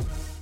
you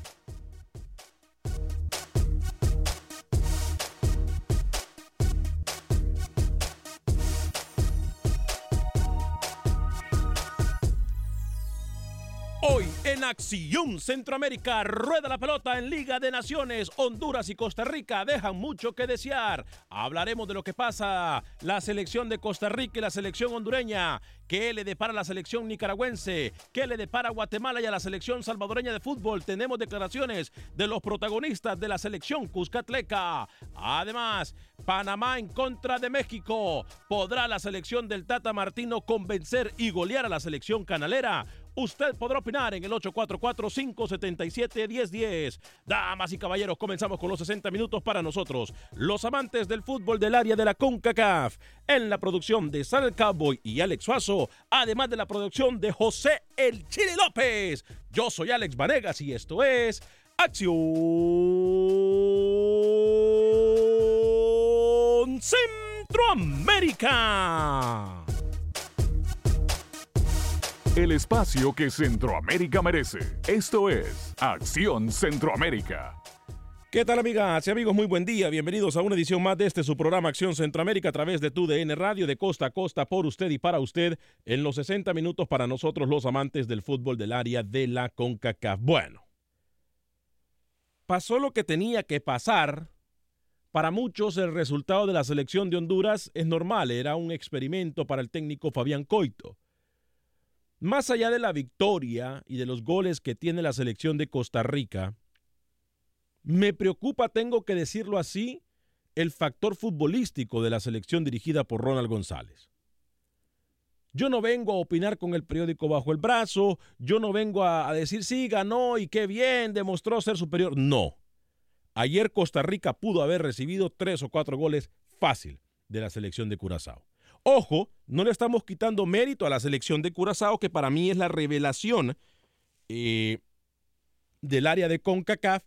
Hoy en Acción Centroamérica rueda la pelota en Liga de Naciones. Honduras y Costa Rica dejan mucho que desear. Hablaremos de lo que pasa la selección de Costa Rica y la selección hondureña. ¿Qué le depara la selección nicaragüense? ¿Qué le depara Guatemala y a la selección salvadoreña de fútbol? Tenemos declaraciones de los protagonistas de la selección Cuscatleca. Además, Panamá en contra de México. ¿Podrá la selección del Tata Martino convencer y golear a la selección canalera? Usted podrá opinar en el 844-577-1010. Damas y caballeros, comenzamos con los 60 minutos para nosotros, los amantes del fútbol del área de la CONCACAF. En la producción de Sal Cowboy y Alex Suazo, además de la producción de José El Chile López. Yo soy Alex Vanegas y esto es Acción Centroamérica. El espacio que Centroamérica merece. Esto es Acción Centroamérica. ¿Qué tal amigas y amigos? Muy buen día. Bienvenidos a una edición más de este su programa Acción Centroamérica a través de tu DN Radio de costa a costa por usted y para usted en los 60 minutos para nosotros los amantes del fútbol del área de la CONCACAF. Bueno, pasó lo que tenía que pasar. Para muchos el resultado de la selección de Honduras es normal, era un experimento para el técnico Fabián Coito. Más allá de la victoria y de los goles que tiene la selección de Costa Rica, me preocupa, tengo que decirlo así, el factor futbolístico de la selección dirigida por Ronald González. Yo no vengo a opinar con el periódico bajo el brazo, yo no vengo a, decir sí, ganó y qué bien, demostró ser superior. No. Ayer Costa Rica pudo haber recibido tres o cuatro goles fácil de la selección de Curazao. Ojo, no le estamos quitando mérito a la selección de Curazao, que para mí es la revelación eh, del área de CONCACAF,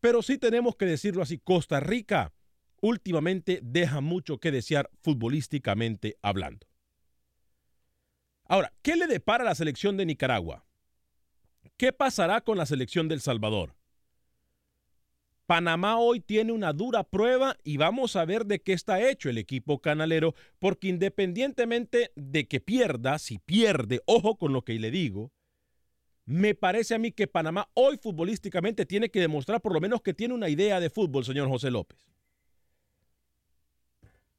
pero sí tenemos que decirlo así, Costa Rica últimamente deja mucho que desear futbolísticamente hablando. Ahora, ¿qué le depara a la selección de Nicaragua? ¿Qué pasará con la selección del Salvador? Panamá hoy tiene una dura prueba y vamos a ver de qué está hecho el equipo canalero, porque independientemente de que pierda, si pierde, ojo con lo que le digo, me parece a mí que Panamá hoy futbolísticamente tiene que demostrar por lo menos que tiene una idea de fútbol, señor José López.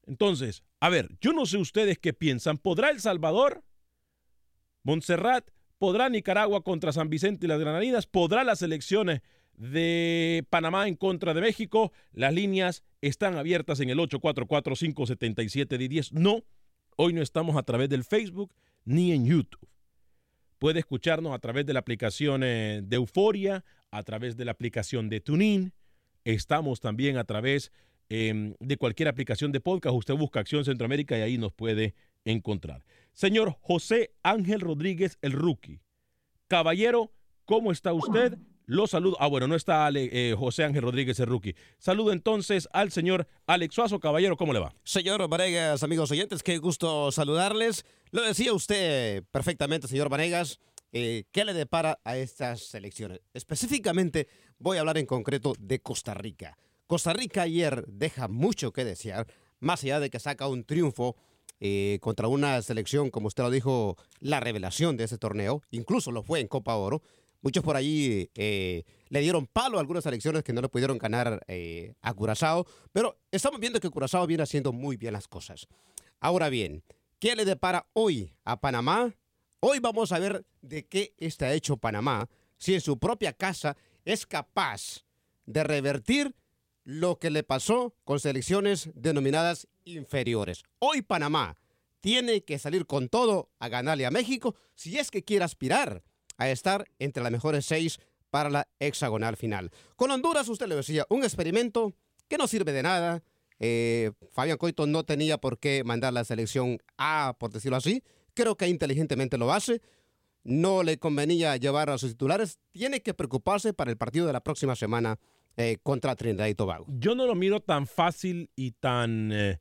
Entonces, a ver, yo no sé ustedes qué piensan. ¿Podrá El Salvador? Montserrat, ¿podrá Nicaragua contra San Vicente y las Granadinas? ¿Podrá las elecciones de Panamá en contra de México? Las líneas están abiertas en el 844-577-10. No, hoy no estamos a través del Facebook ni en YouTube. Puede escucharnos a través de la aplicación de Euforia, a través de la aplicación de TuneIn. Estamos también a través eh, de cualquier aplicación de podcast. Usted busca Acción Centroamérica y ahí nos puede encontrar. Señor José Ángel Rodríguez, el rookie. Caballero, ¿cómo está usted? Lo saludo. Ah, bueno, no está eh, José Ángel Rodríguez, el rookie. Saludo entonces al señor Alex Suazo. Caballero, ¿cómo le va? Señor Vanegas, amigos oyentes, qué gusto saludarles. Lo decía usted perfectamente, señor Vanegas. Eh, ¿Qué le depara a estas elecciones? Específicamente, voy a hablar en concreto de Costa Rica. Costa Rica ayer deja mucho que desear, más allá de que saca un triunfo eh, contra una selección, como usted lo dijo, la revelación de ese torneo, incluso lo fue en Copa Oro. Muchos por allí eh, le dieron palo a algunas elecciones que no le pudieron ganar eh, a Curazao, pero estamos viendo que Curazao viene haciendo muy bien las cosas. Ahora bien, ¿qué le depara hoy a Panamá? Hoy vamos a ver de qué está hecho Panamá, si en su propia casa es capaz de revertir lo que le pasó con selecciones denominadas inferiores. Hoy Panamá tiene que salir con todo a ganarle a México si es que quiere aspirar a estar entre las mejores seis para la hexagonal final. Con Honduras, usted le decía, un experimento que no sirve de nada. Eh, Fabián Coito no tenía por qué mandar la selección A, por decirlo así. Creo que inteligentemente lo hace. No le convenía llevar a sus titulares. Tiene que preocuparse para el partido de la próxima semana eh, contra Trinidad y Tobago. Yo no lo miro tan fácil y tan... Eh,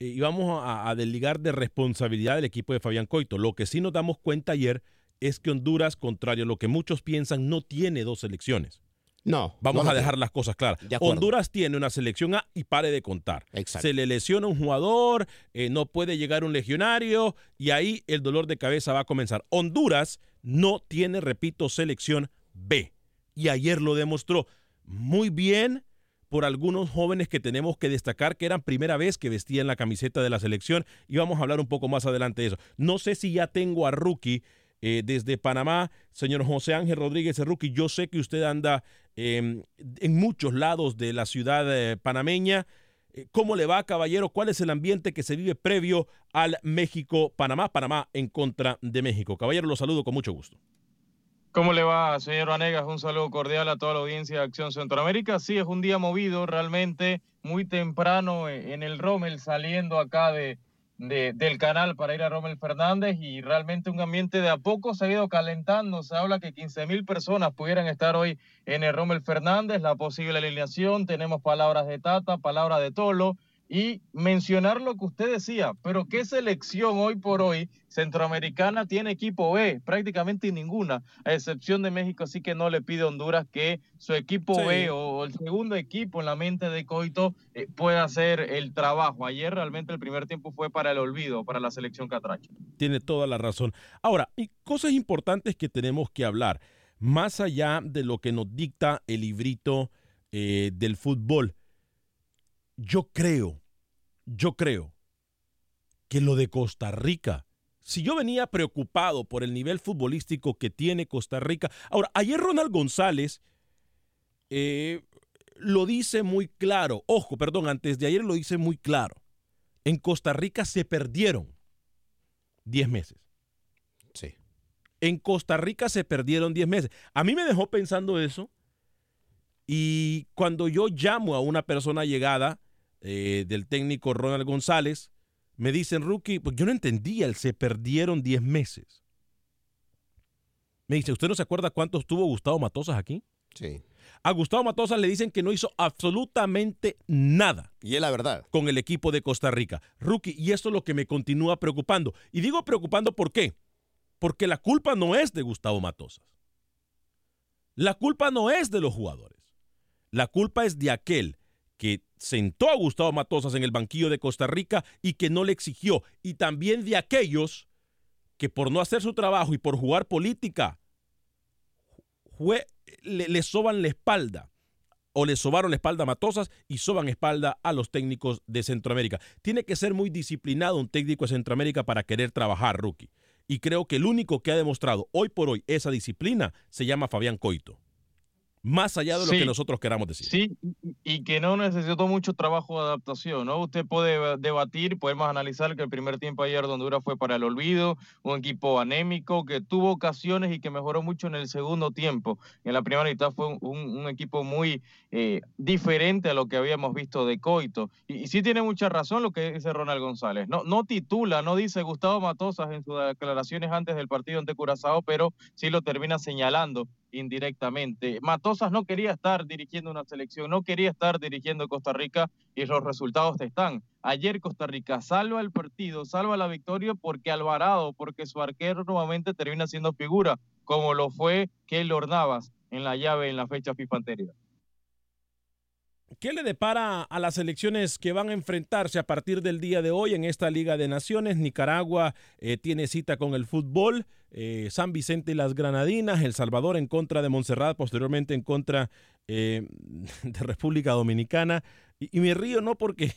y vamos a, a desligar de responsabilidad del equipo de Fabián Coito. Lo que sí nos damos cuenta ayer es que Honduras, contrario a lo que muchos piensan, no tiene dos selecciones. No. Vamos no a dejar las cosas claras. Honduras tiene una selección A y pare de contar. Exacto. Se le lesiona un jugador, eh, no puede llegar un legionario y ahí el dolor de cabeza va a comenzar. Honduras no tiene, repito, selección B. Y ayer lo demostró muy bien por algunos jóvenes que tenemos que destacar que eran primera vez que vestían la camiseta de la selección y vamos a hablar un poco más adelante de eso. No sé si ya tengo a Rookie eh, desde Panamá, señor José Ángel Rodríguez Rookie, yo sé que usted anda eh, en muchos lados de la ciudad eh, panameña. Eh, ¿Cómo le va, caballero? ¿Cuál es el ambiente que se vive previo al México-Panamá? Panamá en contra de México. Caballero, lo saludo con mucho gusto. ¿Cómo le va, señor Vanegas? Un saludo cordial a toda la audiencia de Acción Centroamérica. Sí, es un día movido, realmente muy temprano eh, en el Rommel, saliendo acá de, de- del canal para ir a Rommel Fernández y realmente un ambiente de a poco se ha ido calentando. Se habla que 15 mil personas pudieran estar hoy en el Rommel Fernández, la posible alineación. Tenemos palabras de Tata, palabras de Tolo y mencionar lo que usted decía, pero ¿qué selección hoy por hoy centroamericana tiene equipo B? Prácticamente ninguna, a excepción de México, así que no le pide a Honduras que su equipo Sí. B o el segundo equipo en la mente de Coito eh, pueda hacer el trabajo. Ayer realmente el primer tiempo fue para el olvido, para la selección catracha. Tiene toda la razón. Ahora, y cosas importantes que tenemos que hablar, más allá de lo que nos dicta el librito eh, del fútbol, yo creo, yo creo que lo de Costa Rica, si yo venía preocupado por el nivel futbolístico que tiene Costa Rica, ahora, ayer Ronald González eh, lo dice muy claro, ojo, perdón, antes de ayer lo dice muy claro, en Costa Rica se perdieron 10 meses. Sí. En Costa Rica se perdieron 10 meses. A mí me dejó pensando eso. Y cuando yo llamo a una persona llegada eh, del técnico Ronald González, me dicen, Rookie, pues yo no entendía el se perdieron 10 meses. Me dice, ¿usted no se acuerda cuántos tuvo Gustavo Matosas aquí? Sí. A Gustavo Matosas le dicen que no hizo absolutamente nada Y es la verdad. con el equipo de Costa Rica. Rookie, y esto es lo que me continúa preocupando. Y digo preocupando ¿por qué? Porque la culpa no es de Gustavo Matosas. La culpa no es de los jugadores. La culpa es de aquel que sentó a Gustavo Matosas en el banquillo de Costa Rica y que no le exigió. Y también de aquellos que por no hacer su trabajo y por jugar política, le soban la espalda o le sobaron la espalda a Matosas y soban espalda a los técnicos de Centroamérica. Tiene que ser muy disciplinado un técnico de Centroamérica para querer trabajar, rookie. Y creo que el único que ha demostrado hoy por hoy esa disciplina se llama Fabián Coito. Más allá de lo Sí. que nosotros queramos decir. Sí, y- que no necesitó mucho trabajo de adaptación, ¿no? Usted puede deba- debatir, podemos analizar que el primer tiempo ayer de Honduras fue para el olvido, un equipo anémico que tuvo ocasiones y que mejoró mucho en el segundo tiempo. En la primera mitad fue un, un- un equipo muy eh, diferente a lo que habíamos visto de Coito. Y, y sí tiene mucha razón lo que dice Ronald González. No, no titula, no dice Gustavo Matosas en sus declaraciones antes del partido ante Curazao, pero sí lo termina señalando indirectamente. Matosas no quería estar dirigiendo una selección, no quería estar dirigiendo Costa Rica y los resultados están. Ayer Costa Rica salva el partido, salva la victoria porque Alvarado, porque su arquero nuevamente termina siendo figura, como lo fue Keylor Navas en la llave en la fecha FIFA anterior. ¿Qué le depara a las elecciones que van a enfrentarse a partir del día de hoy en esta Liga de Naciones? Nicaragua eh, tiene cita con el fútbol, eh, San Vicente y las Granadinas, El Salvador en contra de Montserrat, posteriormente en contra eh, de República Dominicana. Y, me río no porque,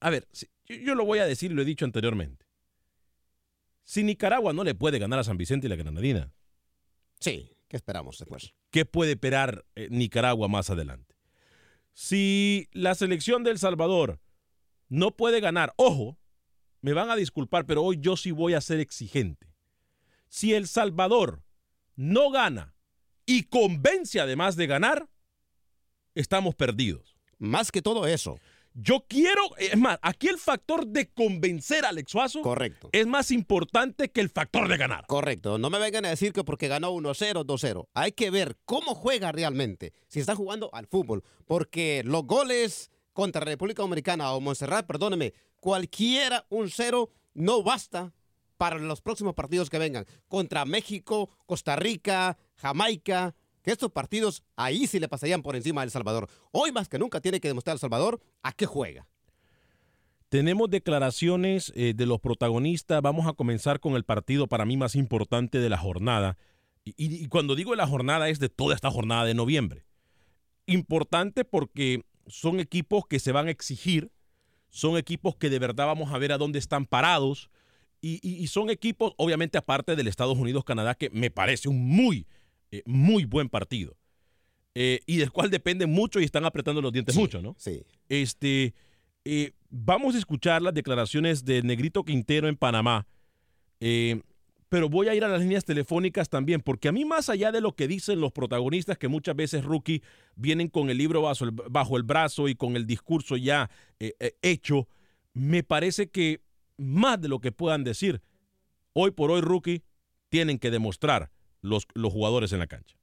a ver, yo, yo lo voy a decir y lo he dicho anteriormente. Si Nicaragua no le puede ganar a San Vicente y la Granadina. Sí, ¿qué esperamos después? ¿Qué puede esperar Nicaragua más adelante? Si la selección de El Salvador no puede ganar, ojo, me van a disculpar, pero hoy yo sí voy a ser exigente. Si El Salvador no gana y convence además de ganar, estamos perdidos. Más que todo eso. Yo quiero, es más, aquí el factor de convencer a Alex Suazo Correcto. es más importante que el factor de ganar. Correcto. No me vengan a decir que porque ganó 1-0, 2-0. Hay que ver cómo juega realmente, si está jugando al fútbol. Porque los goles contra República Dominicana o Montserrat, perdóneme, cualquiera un cero no basta para los próximos partidos que vengan. Contra México, Costa Rica, Jamaica, que estos partidos ahí sí le pasarían por encima a El Salvador. Hoy más que nunca tiene que demostrar El Salvador a qué juega. Tenemos declaraciones eh, de los protagonistas. Vamos a comenzar con el partido para mí más importante de la jornada. Y, cuando digo la jornada es de toda esta jornada de noviembre. Importante porque son equipos que se van a exigir, son equipos que de verdad vamos a ver a dónde están parados. Y, y son equipos, obviamente, aparte del Estados Unidos-Canadá, que me parece un muy, eh, muy buen partido. Eh, y del cual depende mucho y están apretando los dientes Sí, mucho, ¿no? Sí. Este, eh, vamos a escuchar las declaraciones de Negrito Quintero en Panamá, eh, pero voy a ir a las líneas telefónicas también, porque a mí más allá de lo que dicen los protagonistas, que muchas veces, Rookie, vienen con el libro bajo el, bajo el brazo y con el discurso ya hecho, me parece que más de lo que puedan decir, hoy por hoy, Rookie, tienen que demostrar los, los jugadores en la cancha.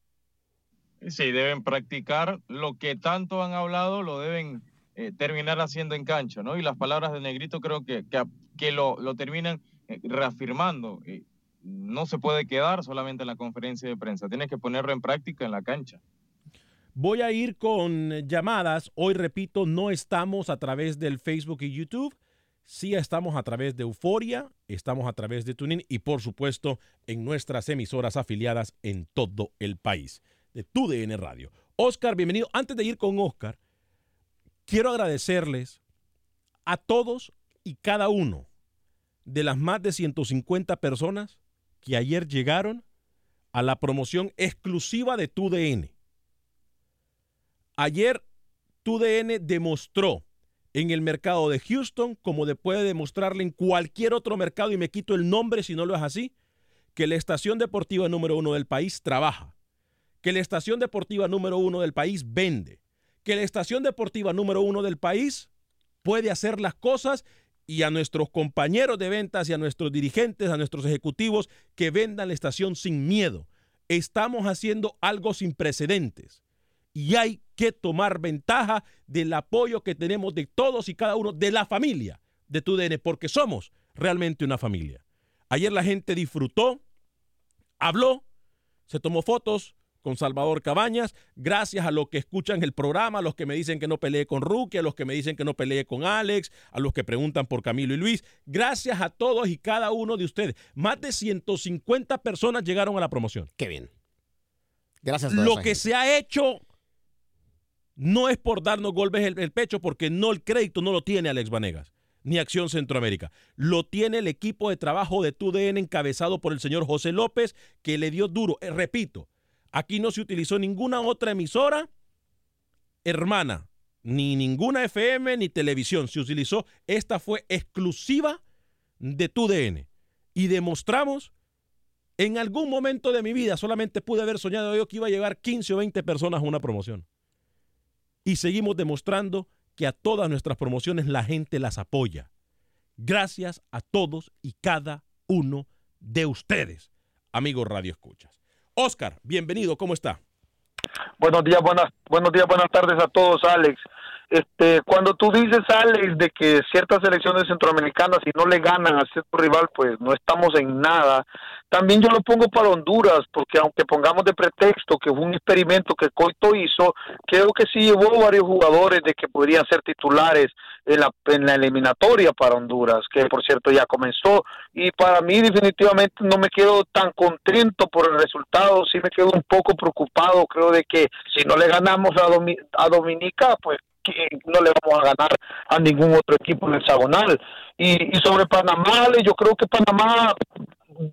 Sí, deben practicar lo que tanto han hablado, lo deben eh, terminar haciendo en cancha, ¿no? Y las palabras de Negrito creo que, que, que lo, lo, terminan eh, reafirmando. Eh, no se puede quedar solamente en la conferencia de prensa, tienes que ponerlo en práctica en la cancha. Voy a ir con llamadas. Hoy, repito, no estamos a través del Facebook y YouTube. Sí estamos a través de Euforia, estamos a través de TuneIn y, por supuesto, en nuestras emisoras afiliadas en todo el país de TUDN Radio. Oscar, bienvenido. Antes de ir con Oscar, quiero agradecerles a todos y cada uno de las más de 150 personas que ayer llegaron a la promoción exclusiva de TUDN. Ayer TUDN demostró en el mercado de Houston, como de puede demostrarle en cualquier otro mercado, y me quito el nombre si no lo es así, que la estación deportiva número uno del país trabaja que la estación deportiva número uno del país vende, que la estación deportiva número uno del país puede hacer las cosas y a nuestros compañeros de ventas y a nuestros dirigentes, a nuestros ejecutivos que vendan la estación sin miedo. Estamos haciendo algo sin precedentes y hay que tomar ventaja del apoyo que tenemos de todos y cada uno de la familia de TUDN, porque somos realmente una familia. Ayer la gente disfrutó, habló, se tomó fotos, con Salvador Cabañas, gracias a los que escuchan el programa, a los que me dicen que no peleé con Rookie, a los que me dicen que no peleé con Alex, a los que preguntan por Camilo y Luis. Gracias a todos y cada uno de ustedes. Más de 150 personas llegaron a la promoción. Qué bien. Gracias a Lo que gente. se ha hecho no es por darnos golpes el, el pecho, porque no el crédito no lo tiene Alex Vanegas ni Acción Centroamérica. Lo tiene el equipo de trabajo de TUDN encabezado por el señor José López, que le dio duro. Eh, repito, Aquí no se utilizó ninguna otra emisora hermana, ni ninguna FM ni televisión. Se utilizó, esta fue exclusiva de tu DN. Y demostramos, en algún momento de mi vida, solamente pude haber soñado yo que iba a llegar 15 o 20 personas a una promoción. Y seguimos demostrando que a todas nuestras promociones la gente las apoya. Gracias a todos y cada uno de ustedes, amigos Radio Escuchas. Oscar, bienvenido, ¿cómo está? Buenos días, buenas, buenos días, buenas tardes a todos, Alex. Este, cuando tú dices, Alex, de que ciertas selecciones centroamericanas, si no le ganan a cierto rival, pues no estamos en nada. También yo lo pongo para Honduras, porque aunque pongamos de pretexto que fue un experimento que Coito hizo, creo que sí llevó varios jugadores de que podrían ser titulares en la, en la eliminatoria para Honduras, que por cierto ya comenzó. Y para mí definitivamente no me quedo tan contento por el resultado, sí me quedo un poco preocupado, creo de que si no le ganamos a, a Dominica, pues no le vamos a ganar a ningún otro equipo en el hexagonal. Y, y sobre Panamá, yo creo que Panamá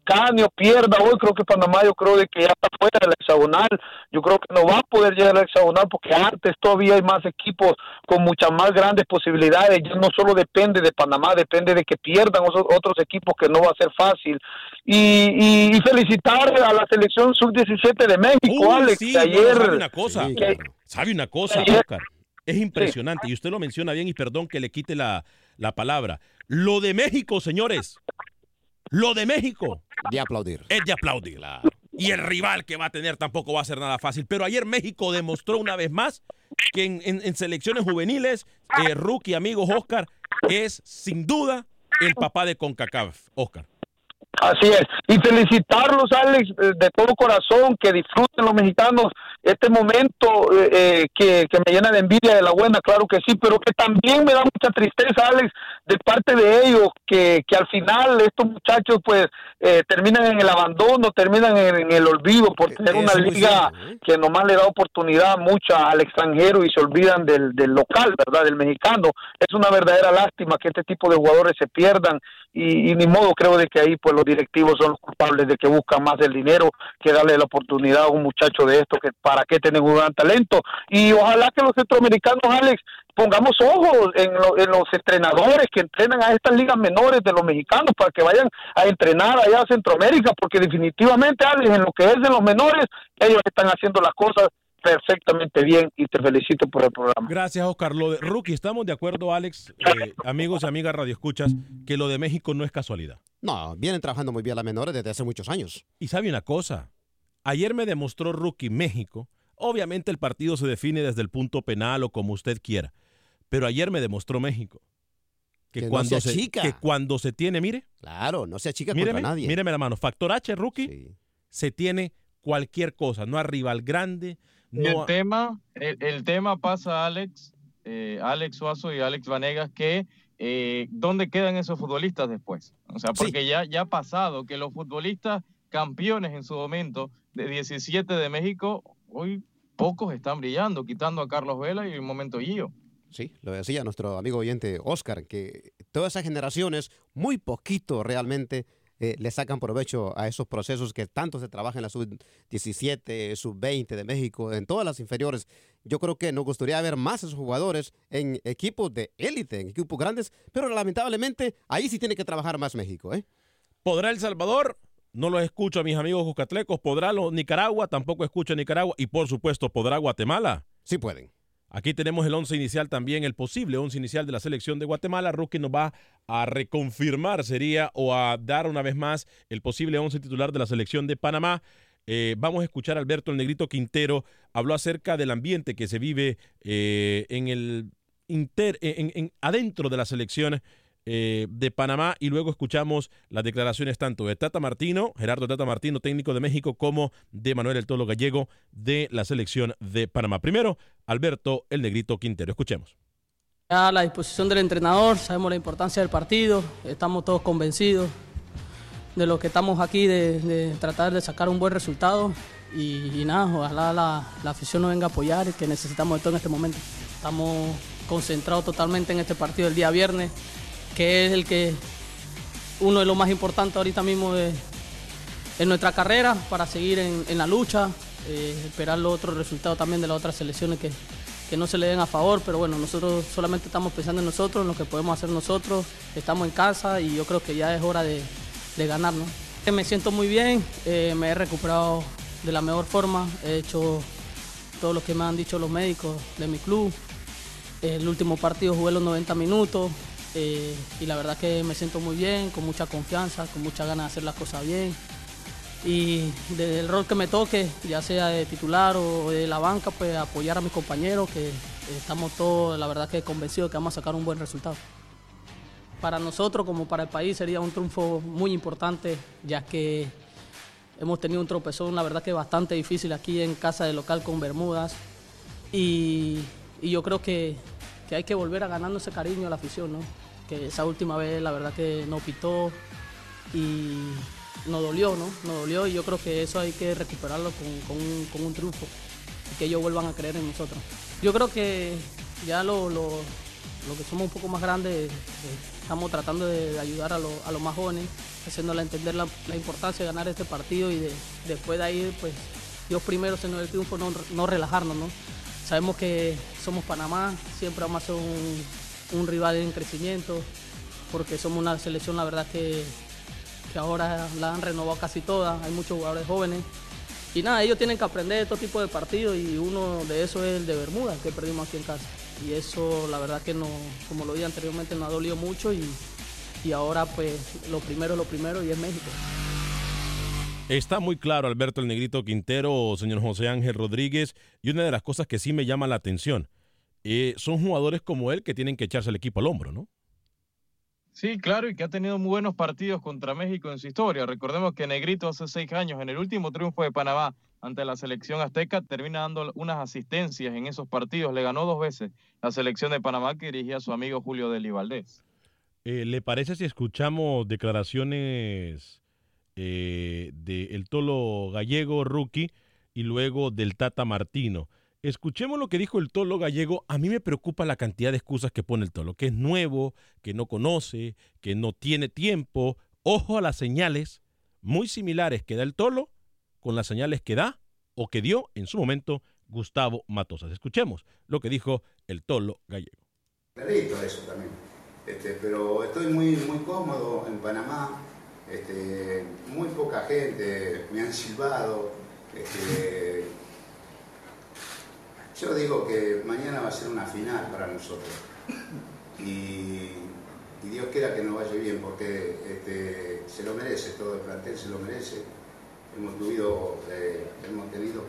gane o pierda hoy, creo que Panamá yo creo de que ya está fuera del hexagonal, yo creo que no va a poder llegar al hexagonal porque antes todavía hay más equipos con muchas más grandes posibilidades, ya no solo depende de Panamá, depende de que pierdan otros equipos que no va a ser fácil. Y, y, felicitar a la selección sub-17 de México, Alex, ayer... sabe una cosa, sabe una cosa, Oscar. Es impresionante, y usted lo menciona bien, y perdón que le quite la, palabra. Lo de México, señores. Lo de México. De aplaudir. Es de aplaudir. Y el rival que va a tener tampoco va a ser nada fácil. Pero ayer México demostró una vez más que en, selecciones juveniles, eh, rookie, amigos, Oscar, es sin duda el papá de CONCACAF, Oscar. Así es. Y felicitarlos, Alex, eh, de todo corazón, que disfruten los mexicanos este momento eh, eh, que, que, me llena de envidia de la buena, claro que sí, pero que también me da mucha tristeza, Alex, de parte de ellos, que, que al final estos muchachos pues terminan en el abandono, terminan en, el olvido por tener una liga que nomás le da oportunidad mucha al extranjero y se olvidan del, del local, ¿verdad? Del mexicano. Es una verdadera lástima que este tipo de jugadores se pierdan y, ni modo creo de que ahí pues los directivos son los culpables de que buscan más el dinero que darle la oportunidad a un muchacho de esto que para qué tienen un gran talento. Y ojalá que los centroamericanos Alex pongamos ojos en, en los entrenadores que entrenan a estas ligas menores de los mexicanos para que vayan a entrenar allá a Centroamérica porque definitivamente Alex en lo que es de los menores ellos están haciendo las cosas perfectamente bien y te felicito por el programa. Gracias, Oscar. Lo de Rookie, estamos de acuerdo, Alex, eh, amigos y amigas Radio Escuchas, que lo de México no es casualidad. No, vienen trabajando muy bien las menores desde hace muchos años. Y sabe una cosa, ayer me demostró Rookie México, obviamente el partido se define desde el punto penal o como usted quiera, pero ayer me demostró México. Que, cuando, se, que cuando se tiene, mire. Claro, no se achica contra nadie. Míreme la mano. Factor H, rookie, se tiene cualquier cosa. No a rival grande, el, tema, el, tema pasa, Alex, eh, Alex Suazo y Alex Vanegas, que eh, ¿dónde quedan esos futbolistas después? O sea, porque ya, ya ha pasado que los futbolistas campeones en su momento de 17 de México, hoy pocos están brillando, quitando a Carlos Vela y el momento Gio. Sí, lo decía nuestro amigo oyente Oscar, que todas esas generaciones, muy poquito realmente eh, le sacan provecho a esos procesos que tanto se trabaja en la sub-17, sub-20 de México, en todas las inferiores. Yo creo que nos gustaría ver más a esos jugadores en equipos de élite, en equipos grandes, pero lamentablemente ahí sí tiene que trabajar más México. ¿eh? ¿Podrá El Salvador? No los escucho a mis amigos jucatlecos. ¿Podrá Nicaragua? Tampoco escucho a Nicaragua. Y por supuesto, ¿podrá Guatemala? Sí pueden. Aquí tenemos el once inicial también, el posible once inicial de la selección de Guatemala. Rookie nos va a reconfirmar, sería, o a dar una vez más el posible once titular de la selección de Panamá. Eh, vamos a escuchar a Alberto el Negrito Quintero. Habló acerca del ambiente que se vive eh, en el inter, en, adentro de la selección eh, de Panamá y luego escuchamos las declaraciones tanto de Tata Martino, Gerardo Tata Martino, técnico de México, como de Manuel El Tolo Gallego de la selección de Panamá. Primero, Alberto El Negrito Quintero. Escuchemos. A la disposición del entrenador, sabemos la importancia del partido, estamos todos convencidos de lo que estamos aquí, de, tratar de sacar un buen resultado y, nada, ojalá la, la, afición nos venga a apoyar que necesitamos de todo en este momento. Estamos concentrados totalmente en este partido del día viernes que es el que uno de los más importantes ahorita mismo de, en nuestra carrera para seguir en, la lucha, eh, esperar los otros resultados también de las otras selecciones que, que no se le den a favor, pero bueno, nosotros solamente estamos pensando en nosotros, en lo que podemos hacer nosotros, estamos en casa y yo creo que ya es hora de, de ganar. Me siento muy bien, eh, me he recuperado de la mejor forma, he hecho todo lo que me han dicho los médicos de mi club. El último partido jugué los 90 minutos, eh, y la verdad que me siento muy bien, con mucha confianza, con mucha ganas de hacer las cosas bien. y del rol que me toque, ya sea de titular o de la banca, pues apoyar a mis compañeros, que estamos todos, la verdad que convencidos que vamos a sacar un buen resultado. Para nosotros como para el país sería un triunfo muy importante, ya que hemos tenido un tropezón, la verdad que bastante difícil aquí en casa de local con Bermudas, y yo creo que, que hay que volver a ganando ese cariño a la afición, ¿no? que esa última vez la verdad que no pitó y nos dolió, ¿no? Nos dolió y yo creo que eso hay que recuperarlo con, con, un, triunfo y que ellos vuelvan a creer en nosotros. Yo creo que ya lo, lo, lo que somos un poco más grandes, eh, estamos tratando de, ayudar a, a, los más jóvenes, haciéndole entender la, la, importancia de ganar este partido y de, después de ahí, pues, Dios primero, Señor el triunfo, no, no relajarnos, ¿no? Sabemos que somos Panamá, siempre vamos a ser un, rival en crecimiento, porque somos una selección, la verdad que que ahora la han renovado casi toda, hay muchos jugadores jóvenes. Y nada, ellos tienen que aprender estos tipos de partidos y uno de esos es el de Bermuda, que perdimos aquí en casa. Y eso la verdad que no, como lo dije anteriormente, nos ha dolido mucho y, y ahora pues lo primero es lo primero y es México. Está muy claro Alberto el Negrito Quintero, señor José Ángel Rodríguez, y una de las cosas que sí me llama la atención, eh, son jugadores como él que tienen que echarse el equipo al hombro, ¿no? Sí, claro, y que ha tenido muy buenos partidos contra México en su historia. Recordemos que Negrito hace seis años, en el último triunfo de Panamá ante la selección azteca, termina dando unas asistencias en esos partidos. Le ganó dos veces la selección de Panamá que dirigía a su amigo Julio Deli Valdés. Eh, ¿Le parece si escuchamos declaraciones eh, del Tolo Gallego, rookie, y luego del Tata Martino? Escuchemos lo que dijo el Tolo Gallego. A mí me preocupa la cantidad de excusas que pone el Tolo, que es nuevo, que no conoce, que no tiene tiempo. Ojo a las señales muy similares que da el Tolo con las señales que da o que dio en su momento Gustavo Matosas. Escuchemos lo que dijo el Tolo Gallego. Necesito eso también. Este, pero estoy muy, muy cómodo en Panamá. Este, muy poca gente me han silbado. Este, yo digo que mañana va a ser una final para nosotros. Y, Dios quiera que nos vaya bien, porque este, se lo merece, todo el plantel se lo merece. Hemos, eh, hemos tenido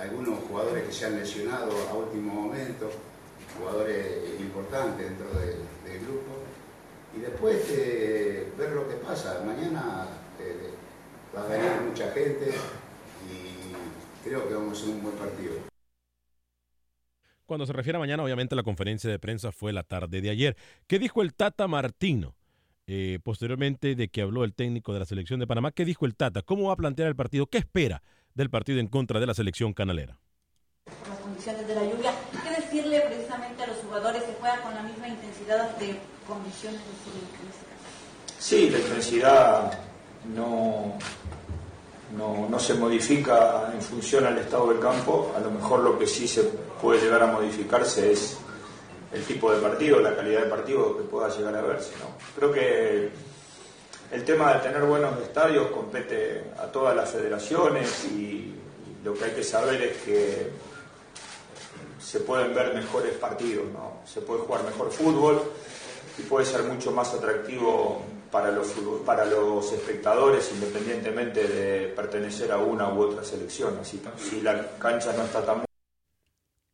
algunos jugadores que se han lesionado a último momento, jugadores importantes dentro de, del grupo. Y después eh, ver lo que pasa. Mañana eh, va a venir mucha gente creo que vamos a hacer un buen partido. Cuando se refiere a mañana, obviamente la conferencia de prensa fue la tarde de ayer. ¿Qué dijo el Tata Martino? Eh, posteriormente de que habló el técnico de la selección de Panamá, ¿qué dijo el Tata? ¿Cómo va a plantear el partido? ¿Qué espera del partido en contra de la selección canalera? Las condiciones de la lluvia. ¿Qué decirle precisamente a los jugadores que juegan con la misma intensidad de condiciones de su Sí, la intensidad no, no, no, se modifica en función al estado del campo, a lo mejor lo que sí se puede llegar a modificarse es el tipo de partido, la calidad de partido que pueda llegar a verse. ¿no? Creo que el tema de tener buenos estadios compete a todas las federaciones y lo que hay que saber es que se pueden ver mejores partidos, ¿no? se puede jugar mejor fútbol y puede ser mucho más atractivo para los, para los espectadores independientemente de pertenecer a una u otra selección. Así si la cancha no está tan...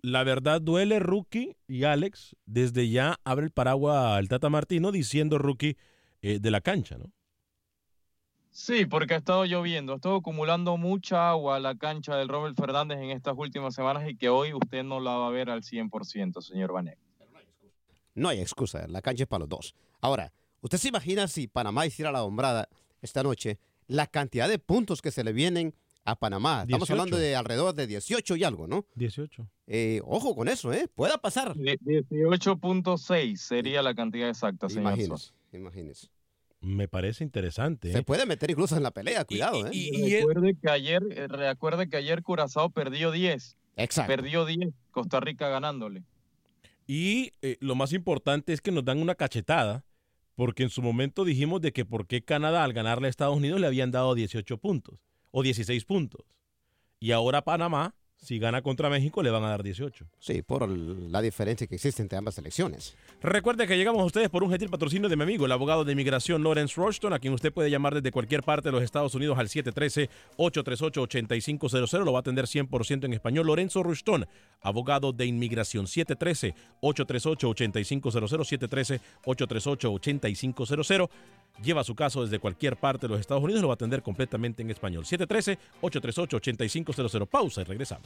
La verdad duele, Rookie y Alex. Desde ya abre el paraguas al Tata Martino diciendo, Rookie, eh, de la cancha, ¿no? Sí, porque ha estado lloviendo, ha estado acumulando mucha agua a la cancha del Robert Fernández en estas últimas semanas y que hoy usted no la va a ver al 100%, señor Vanek. No hay excusa, la cancha es para los dos. Ahora, ¿Usted se imagina si Panamá hiciera la hombrada esta noche, la cantidad de puntos que se le vienen a Panamá? Estamos hablando de alrededor de 18 y algo, ¿no? 18. Eh, ojo con eso, ¿eh? Pueda pasar. 18.6 sería la cantidad exacta, señor. Imagínese, imagínese. Me parece interesante. Se ¿eh? puede meter incluso en la pelea, cuidado, ¿eh? Y, recuerde, que ayer, eh, recuerde que ayer Curazao perdió 10. Exacto. Perdió 10, Costa Rica ganándole. Y eh, lo más importante es que nos dan una cachetada porque en su momento dijimos de que por qué Canadá al ganarle a Estados Unidos le habían dado 18 puntos o 16 puntos. Y ahora Panamá Si gana contra México, le van a dar 18. Sí, por la diferencia que existe entre ambas selecciones. Recuerde que llegamos a ustedes por un gentil patrocinio de mi amigo, el abogado de inmigración Lawrence Rushton, a quien usted puede llamar desde cualquier parte de los Estados Unidos al 713-838-8500. Lo va a atender 100% en español. Lorenzo Rushton, abogado de inmigración. 713-838-8500. 713-838-8500. Lleva su caso desde cualquier parte de los Estados Unidos. Lo va a atender completamente en español. 713-838-8500. Pausa y regresamos.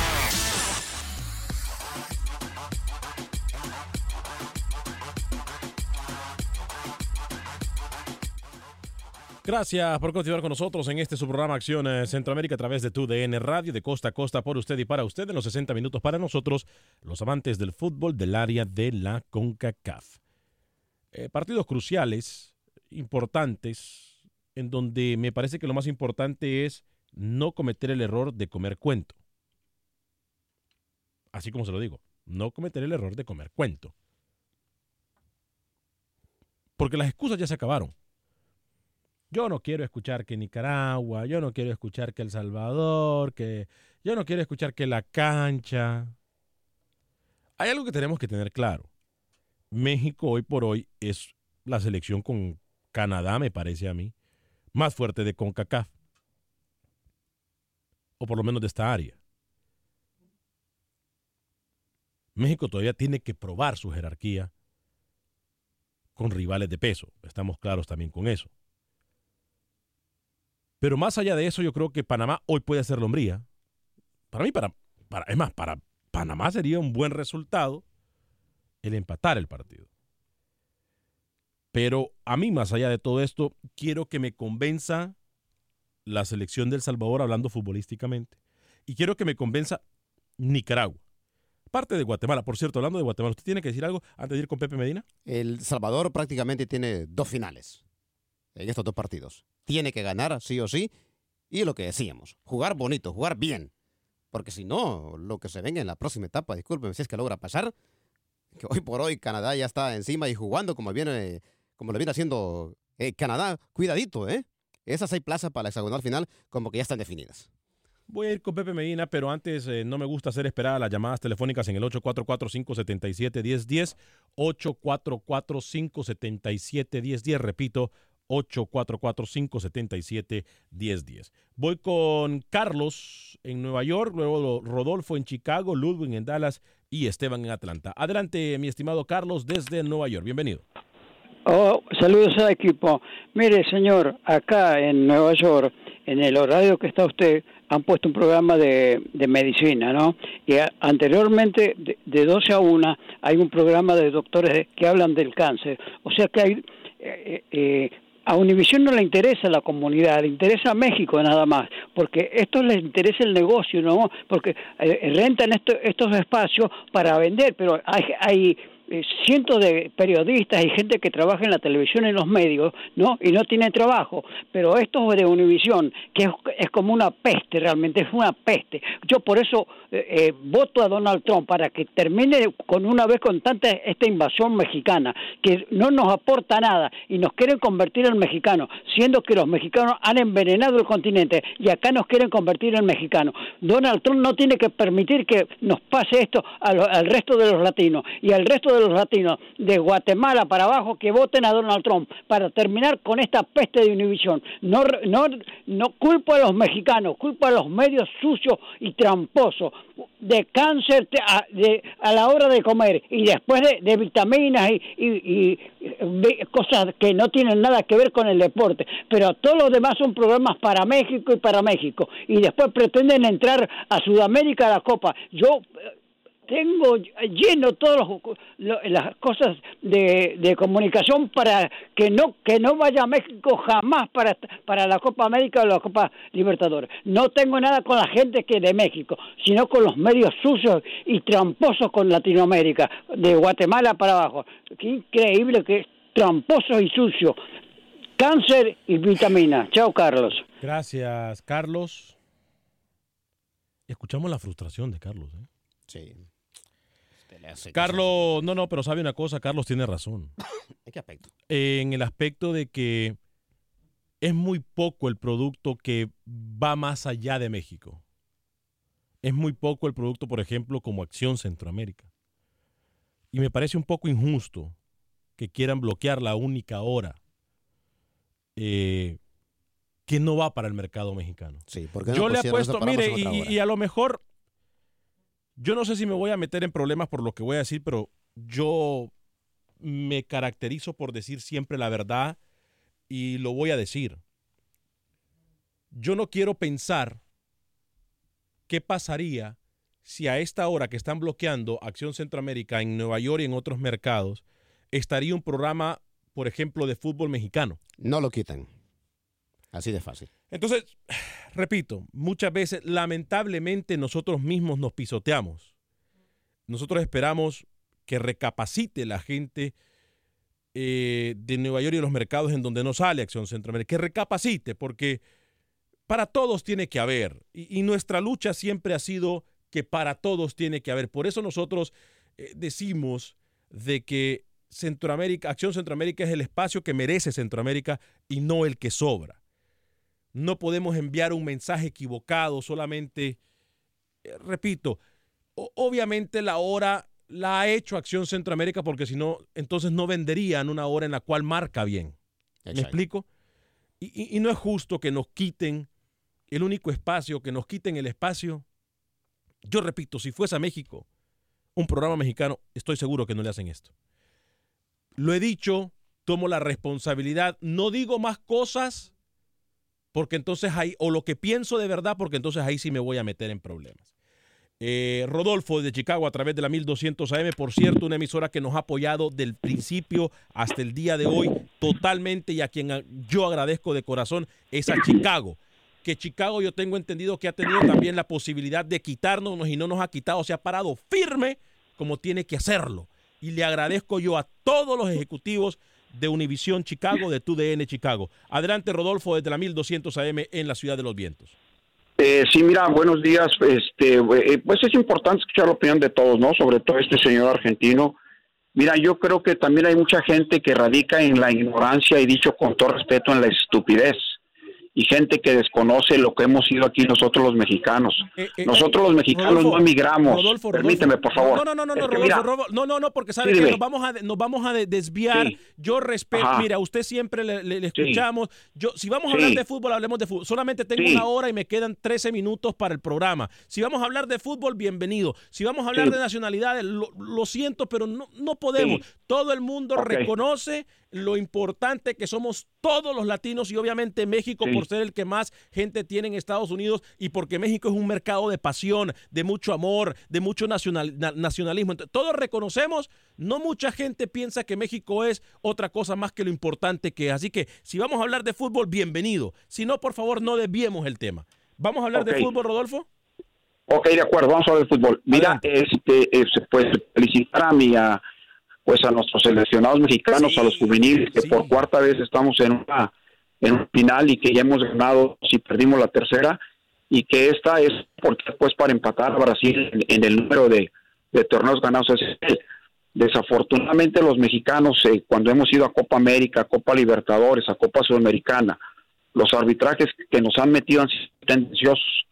Gracias por continuar con nosotros en este su programa Acción eh, Centroamérica a través de tu DN Radio, de costa a costa, por usted y para usted, en los 60 minutos para nosotros, los amantes del fútbol del área de la CONCACAF. Eh, partidos cruciales, importantes, en donde me parece que lo más importante es no cometer el error de comer cuento. Así como se lo digo, no cometer el error de comer cuento. Porque las excusas ya se acabaron. Yo no quiero escuchar que Nicaragua, yo no quiero escuchar que El Salvador, que yo no quiero escuchar que la cancha. Hay algo que tenemos que tener claro. México hoy por hoy es la selección con Canadá, me parece a mí, más fuerte de CONCACAF. O por lo menos de esta área. México todavía tiene que probar su jerarquía con rivales de peso. Estamos claros también con eso. Pero más allá de eso, yo creo que Panamá hoy puede hacer lombría. Para mí, para, para, es más, para Panamá sería un buen resultado el empatar el partido. Pero a mí, más allá de todo esto, quiero que me convenza la selección del Salvador hablando futbolísticamente. Y quiero que me convenza Nicaragua. Parte de Guatemala. Por cierto, hablando de Guatemala, ¿usted tiene que decir algo antes de ir con Pepe Medina? El Salvador prácticamente tiene dos finales en estos dos partidos tiene que ganar sí o sí. Y lo que decíamos, jugar bonito, jugar bien. Porque si no, lo que se venga en la próxima etapa, discúlpenme si es que logra pasar, que hoy por hoy Canadá ya está encima y jugando como viene, como lo viene haciendo eh, Canadá, cuidadito, ¿eh? Esas seis plazas para la hexagonal final como que ya están definidas. Voy a ir con Pepe Medina, pero antes eh, no me gusta hacer esperar a las llamadas telefónicas en el 844-577-1010, 844-577-1010, repito, 844-577-1010. Voy con Carlos en Nueva York, luego Rodolfo en Chicago, Ludwig en Dallas y Esteban en Atlanta. Adelante, mi estimado Carlos, desde Nueva York. Bienvenido. Oh, saludos al equipo. Mire, señor, acá en Nueva York, en el horario que está usted, han puesto un programa de, medicina, ¿no? Y anteriormente, de, 12 a 1, hay un programa de doctores que hablan del cáncer. O sea que hay eh, eh, a Univision no le interesa la comunidad, le interesa a México nada más, porque esto les interesa el negocio, ¿no? Porque eh, rentan estos espacios para vender, pero hay, hay cientos de periodistas y gente que trabaja en la televisión y en los medios, ¿no? Y no tiene trabajo. Pero esto de Univisión, que es, como una peste, realmente es una peste. Yo por eso eh, eh, voto a Donald Trump para que termine con una vez con tanta esta invasión mexicana, que no nos aporta nada y nos quieren convertir en mexicanos, siendo que los mexicanos han envenenado el continente y acá nos quieren convertir en mexicanos. Donald Trump no tiene que permitir que nos pase esto al resto de los latinos y al resto de los latinos de Guatemala para abajo que voten a Donald Trump para terminar con esta peste de Univision. No, no, no culpo a los mexicanos, culpo a los medios sucios y tramposos de cáncer a, de, a la hora de comer y después de, vitaminas y, cosas que no tienen nada que ver con el deporte. Pero todos los demás son programas para México y para México. Y después pretenden entrar a Sudamérica a la Copa. Yo tengo lleno todas las cosas de, comunicación para que no que no vaya a México jamás para para la Copa América o la Copa Libertadores. No tengo nada con la gente que de México, sino con los medios sucios y tramposos con Latinoamérica, de Guatemala para abajo. Qué increíble que es tramposo y sucio cáncer y vitamina. Chao, Carlos. Gracias, Carlos. Escuchamos la frustración de Carlos. ¿eh? Sí. Carlos, no, no, pero sabe una cosa, Carlos tiene razón. ¿En qué aspecto? En el aspecto de que es muy poco el producto que va más allá de México. Es muy poco el producto, por ejemplo, como Acción Centroamérica. Y me parece un poco injusto que quieran bloquear la única hora eh, que no va para el mercado mexicano. Sí, porque Yo le apuesto, mire, y, y a lo mejor, yo no sé si me voy a meter en problemas por lo que voy a decir, pero yo me caracterizo por decir siempre la verdad y lo voy a decir. Yo no quiero pensar qué pasaría si a esta hora que están bloqueando Acción Centroamérica en Nueva York y en otros mercados, estaría un programa, por ejemplo, de fútbol mexicano. No lo quitan. Así de fácil. Entonces, repito, muchas veces lamentablemente nosotros mismos nos pisoteamos. Nosotros esperamos que recapacite la gente eh, de Nueva York y los mercados en donde no sale Acción Centroamérica, que recapacite, porque para todos tiene que haber. Y, nuestra lucha siempre ha sido que para todos tiene que haber. Por eso nosotros eh, decimos de que Centroamérica, Acción Centroamérica es el espacio que merece Centroamérica y no el que sobra. No podemos enviar un mensaje equivocado solamente, eh, repito, obviamente la hora la ha hecho Acción Centroamérica porque si no, entonces no venderían una hora en la cual marca bien. ¿Me explico? Y, no es justo que nos quiten el único espacio, que nos quiten el espacio. Yo repito, si fuese a México, un programa mexicano, estoy seguro que no le hacen esto. Lo he dicho, tomo la responsabilidad, no digo más cosas porque entonces ahí, o lo que pienso de verdad, porque entonces ahí sí me voy a meter en problemas. Eh, Rodolfo de Chicago a través de la 1200 AM, por cierto, una emisora que nos ha apoyado del principio hasta el día de hoy totalmente y a quien yo agradezco de corazón es a Chicago. Que Chicago yo tengo entendido que ha tenido también la posibilidad de quitarnos y no nos ha quitado, se ha parado firme como tiene que hacerlo. Y le agradezco yo a todos los ejecutivos de Univisión Chicago, de TUDN Chicago. Adelante, Rodolfo, desde la 1200 AM en la Ciudad de los Vientos. Eh, sí, mira, buenos días. Este, eh, pues es importante escuchar la opinión de todos, ¿no? Sobre todo este señor argentino. Mira, yo creo que también hay mucha gente que radica en la ignorancia y dicho con todo respeto en la estupidez y gente que desconoce lo que hemos sido aquí nosotros los mexicanos. Eh, eh, nosotros los mexicanos no emigramos. Permíteme, por favor. No, no, no, no, no, Rodolfo, no, no, no, porque sabe que nos vamos a nos vamos a desviar. Yo respeto, mira, usted siempre le, escuchamos. Yo si vamos a hablar de fútbol, hablemos de fútbol. Solamente tengo una hora y me quedan 13 minutos para el programa. Si vamos a hablar de fútbol, bienvenido. Si vamos a hablar de nacionalidades, lo, siento, pero no, no podemos. Todo el mundo reconoce lo importante que somos todos los latinos y obviamente México por ser el que más gente tiene en Estados Unidos y porque México es un mercado de pasión, de mucho amor, de mucho nacional, nacionalismo. todos reconocemos, no mucha gente piensa que México es otra cosa más que lo importante que es. Así que si vamos a hablar de fútbol, bienvenido. Si no, por favor, no desviemos el tema. ¿Vamos a hablar de fútbol, Rodolfo? Ok, de acuerdo, vamos a hablar de fútbol. Mira, este, pues felicitar a mi a pues a nuestros seleccionados mexicanos, a los juveniles, que por cuarta vez estamos en una en un final y que ya hemos ganado si perdimos la tercera y que esta es porque pues para empatar a Brasil en, el número de, torneos ganados. Es Desafortunadamente los mexicanos eh, cuando hemos ido a Copa América, Copa Libertadores, a Copa Sudamericana, los arbitrajes que nos han metido han sido tendenciosos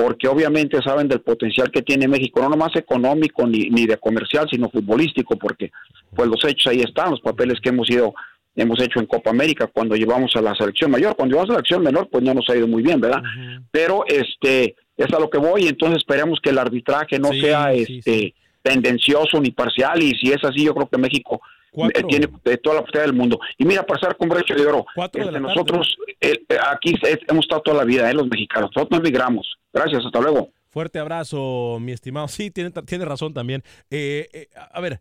porque obviamente saben del potencial que tiene México, no nomás económico ni, ni de comercial, sino futbolístico, porque pues los hechos ahí están, los papeles que hemos ido hemos hecho en Copa América cuando llevamos a la selección mayor, cuando llevamos a la selección menor pues no nos ha ido muy bien, ¿verdad? Pero este es a lo que voy, entonces esperemos que el arbitraje no sea este tendencioso ni parcial y si es así yo creo que México eh, tiene toda la posibilidad del mundo. Y mira, pasar con brecho de oro. Este, nosotros eh, aquí hemos estado toda la vida, ¿eh? los mexicanos. Nosotros no emigramos. Gracias, hasta luego. Fuerte abrazo, mi estimado. Sí, tiene, tiene razón también. Eh, a ver,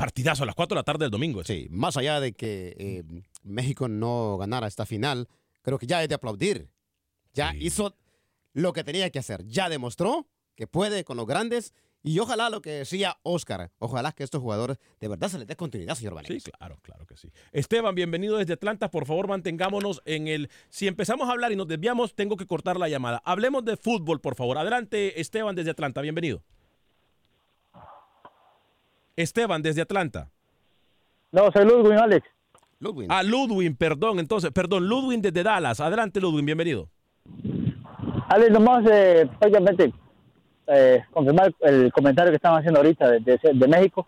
partidazo a las 4 de la tarde del domingo. Sí, más allá de que México no ganara esta final, creo que ya es de aplaudir. Ya hizo lo que tenía que hacer. Ya demostró que puede con los grandes Y ojalá lo que decía Oscar, ojalá que estos jugadores de verdad se les dé continuidad, señor Vanegas. Sí, claro, claro que sí. Esteban, bienvenido desde Atlanta. Por favor, mantengámonos en el... Si empezamos a hablar y nos desviamos, tengo que cortar la llamada. Hablemos de fútbol, por favor. Adelante, Esteban, desde Atlanta. Bienvenido. Esteban, desde Atlanta. No, soy Ludwig, Alex. Ludwig. Ah, Ludwig, perdón. Entonces, perdón, Ludwig desde Dallas. Adelante, Ludwig, bienvenido. Alex, nomás eh, prácticamente eh, confirmar el comentario que estaban haciendo ahorita de, de- de México.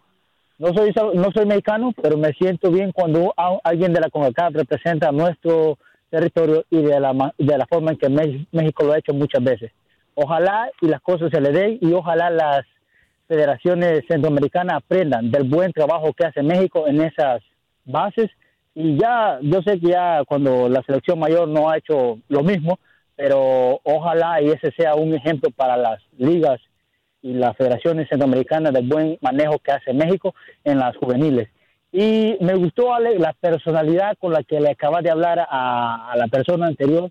No soy no soy mexicano, pero me siento bien cuando a- alguien de la CONCACAF representa nuestro territorio y de la ma- de la forma en que México lo ha hecho muchas veces. Ojalá y las cosas se le den y ojalá las federaciones centroamericanas aprendan del buen trabajo que hace México en esas bases y ya yo sé que ya cuando la selección mayor no ha hecho lo mismo pero ojalá y ese sea un ejemplo para las ligas y las federaciones centroamericanas del buen manejo que hace México en las juveniles. Y me gustó, la personalidad con la que le acabas de hablar a, a la persona anterior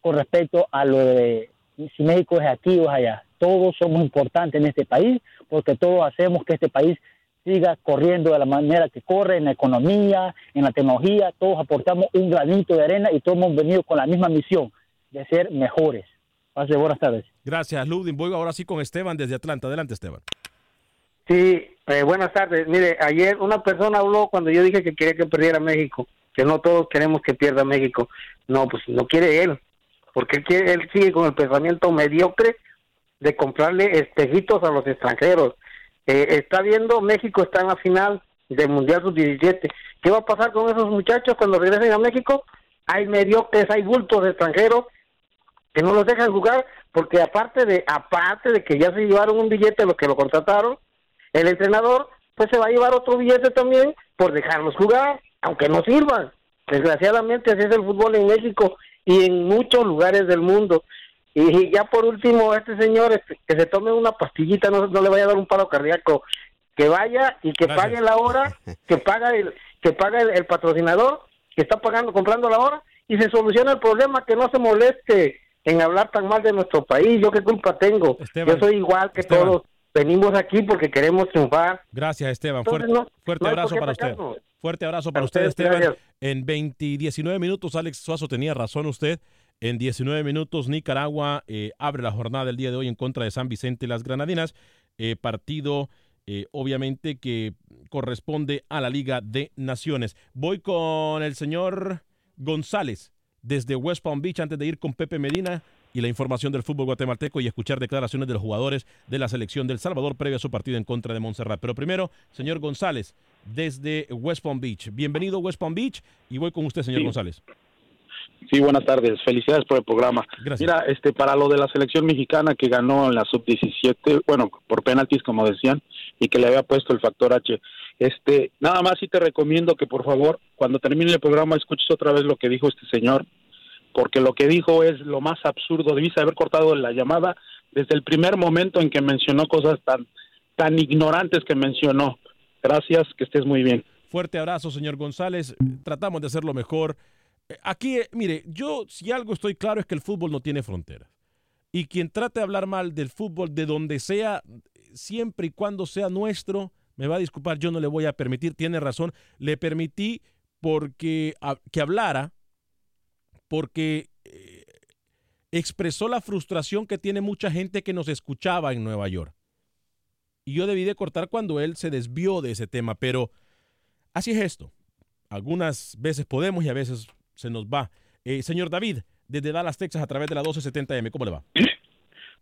con respecto a lo de si México es aquí o es allá. Todos somos importantes en este país porque todos hacemos que este país siga corriendo de la manera que corre en la economía, en la tecnología. Todos aportamos un granito de arena y todos hemos venido con la misma misión de ser mejores. Pase buenas tardes. Gracias, Ludwig. Voy ahora sí con Esteban desde Atlanta. Adelante, Esteban. Sí, eh, buenas tardes. Mire, ayer una persona habló cuando yo dije que quería que perdiera México, que no todos queremos que pierda México. No, pues no quiere él, porque él, quiere- él sigue con el pensamiento mediocre de comprarle espejitos a los extranjeros. Eh, está viendo, México está en la final del Mundial Sub-17. ¿Qué va a pasar con esos muchachos cuando regresen a México? Hay mediocres, hay bultos extranjeros que no los dejan jugar porque aparte de aparte de que ya se llevaron un billete los que lo contrataron el entrenador pues se va a llevar otro billete también por dejarlos jugar aunque no sirvan desgraciadamente así es el fútbol en México y en muchos lugares del mundo y ya por último este señor este, que se tome una pastillita no, no le vaya a dar un paro cardíaco que vaya y que pague la hora que paga el que paga el, el patrocinador que está pagando comprando la hora y se soluciona el problema que no se moleste en hablar tan mal de nuestro país yo qué culpa tengo yo soy igual que Esteban. todos venimos aquí porque queremos triunfar Gracias, Esteban. Entonces, Fuerte, no- fuerte no hay abrazo para usted. Fuerte abrazo para usted, ustedes, Esteban. gracias. En 20 y 19 minutos, Alex Suazo tenía razón usted. En 19 minutos, Nicaragua eh, abre la jornada del día de hoy en contra de San Vicente y las Granadinas. Eh, partido, eh, obviamente, que corresponde a la Liga de Naciones. Voy con el señor González desde West Palm Beach antes de ir con Pepe Medina y la información del fútbol guatemalteco y escuchar declaraciones de los jugadores de la selección del Salvador previo a su partido en contra de Montserrat. Pero primero, señor González, desde West Palm Beach. Bienvenido West Palm Beach y voy con usted, señor Sí. González. Sí, buenas tardes. Felicidades por el programa. Mira, este para lo de la selección mexicana que ganó en la sub-17, bueno, por penaltis como decían y que le había puesto el factor H. Este, nada más sí te recomiendo que por favor, cuando termine el programa escuches otra vez lo que dijo este señor, porque lo que dijo es lo más absurdo. Debiste haber cortado la llamada desde el primer momento en que mencionó cosas tan tan ignorantes que mencionó. Gracias, que estés muy bien. Fuerte abrazo, señor González. Tratamos de hacerlo mejor. Aquí, eh, mire, yo si algo estoy claro es que el fútbol no tiene fronteras. Y quien trate de hablar mal del fútbol de donde sea, siempre y cuando sea nuestro, me va a disculpar, yo no le voy a permitir, tiene razón, le permití porque que hablara, porque eh, expresó la frustración que tiene mucha gente que nos escuchaba en Nueva York. Y yo debí de cortar cuando él se desvió de ese tema, pero así es esto. Algunas veces podemos y a veces se nos va. Eh, señor David, desde Dallas, Texas, a través de la 1270M, ¿cómo le va?